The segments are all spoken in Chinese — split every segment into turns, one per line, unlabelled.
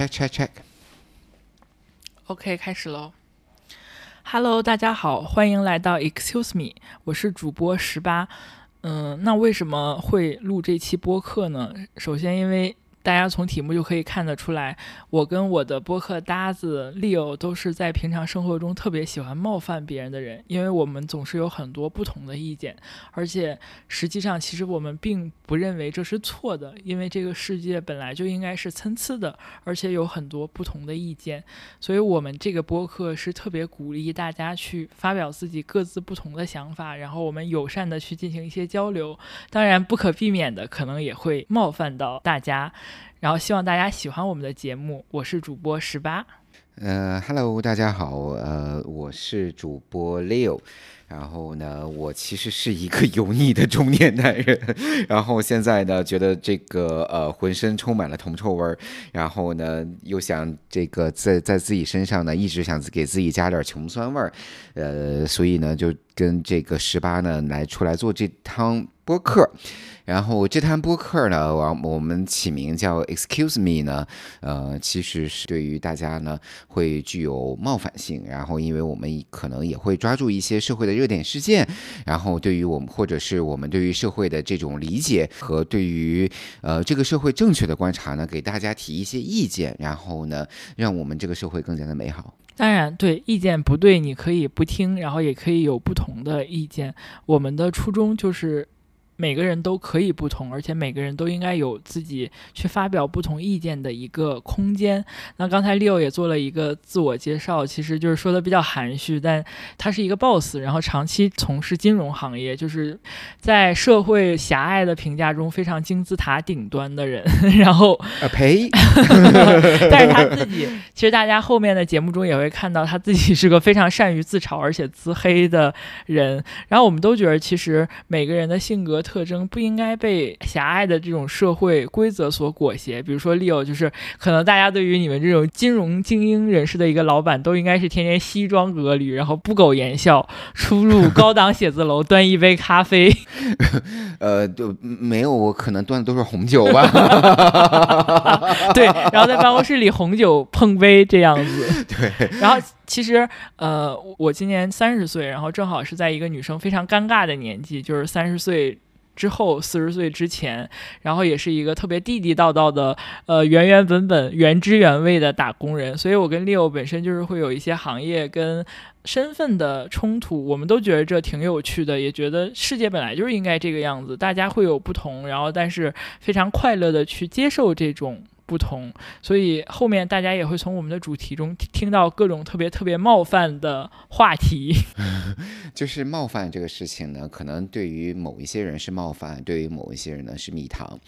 check check check。
OK，开始喽。Hello，大家好，欢迎来到 Excuse Me，我是主播十八。嗯，那为什么会录这期播客呢？首先，因为大家从题目就可以看得出来，我跟我的播客搭子 Leo 都是在平常生活中特别喜欢冒犯别人的人，因为我们总是有很多不同的意见，而且实际上其实我们并不认为这是错的，因为这个世界本来就应该是参差的，而且有很多不同的意见，所以我们这个播客是特别鼓励大家去发表自己各自不同的想法，然后我们友善的去进行一些交流，当然不可避免的可能也会冒犯到大家。然后希望大家喜欢我们的节目，我是主播十八。
呃，Hello，大家好，呃，我是主播 Leo。然后呢，我其实是一个油腻的中年男人，然后现在呢，觉得这个呃浑身充满了铜臭味儿，然后呢，又想这个在在自己身上呢，一直想给自己加点穷酸味儿，呃，所以呢，就跟这个十八呢来出来做这趟播客。然后这摊播客呢，我我们起名叫 Excuse Me 呢，呃，其实是对于大家呢会具有冒犯性，然后因为我们可能也会抓住一些社会的热点事件，然后对于我们或者是我们对于社会的这种理解和对于呃这个社会正确的观察呢，给大家提一些意见，然后呢，让我们这个社会更加的美好。
当然，对意见不对，你可以不听，然后也可以有不同的意见。我们的初衷就是。每个人都可以不同，而且每个人都应该有自己去发表不同意见的一个空间。那刚才 Leo 也做了一个自我介绍，其实就是说的比较含蓄，但他是一个 boss，然后长期从事金融行业，就是在社会狭隘的评价中非常金字塔顶端的人。然后
啊呸！
但是他自己，其实大家后面的节目中也会看到，他自己是个非常善于自嘲而且自黑的人。然后我们都觉得，其实每个人的性格特征不应该被狭隘的这种社会规则所裹挟。比如说 Leo，就是可能大家对于你们这种金融精英人士的一个老板，都应该是天天西装革履，然后不苟言笑，出入高档写字楼端一杯咖啡。
呃，就没有，我可能端的都是红酒吧。
对，然后在办公室里红酒碰杯这样子。
对，
然后其实呃，我今年三十岁，然后正好是在一个女生非常尴尬的年纪，就是三十岁。之后四十岁之前，然后也是一个特别地地道道的，呃，原原本本、原汁原味的打工人，所以我跟 Leo 本身就是会有一些行业跟身份的冲突，我们都觉得这挺有趣的，也觉得世界本来就是应该这个样子，大家会有不同，然后但是非常快乐的去接受这种。不同，所以后面大家也会从我们的主题中听到各种特别特别冒犯的话题。
就是冒犯这个事情呢，可能对于某一些人是冒犯，对于某一些人呢是蜜糖。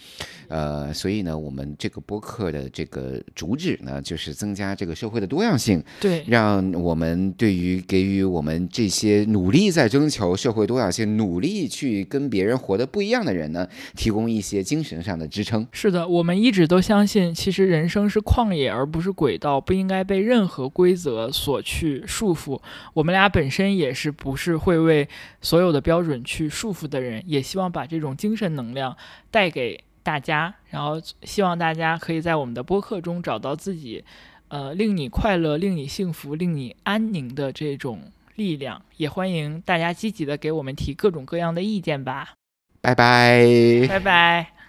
呃，所以呢，我们这个播客的这个主旨呢，就是增加这个社会的多样性，
对，
让我们对于给予我们这些努力在征求社会多样性、努力去跟别人活得不一样的人呢，提供一些精神上的支撑。
是的，我们一直都相信。其实人生是旷野，而不是轨道，不应该被任何规则所去束缚。我们俩本身也是不是会为所有的标准去束缚的人，也希望把这种精神能量带给大家，然后希望大家可以在我们的播客中找到自己，呃，令你快乐、令你幸福、令你安宁的这种力量。也欢迎大家积极的给我们提各种各样的意见吧。
拜拜，
拜拜。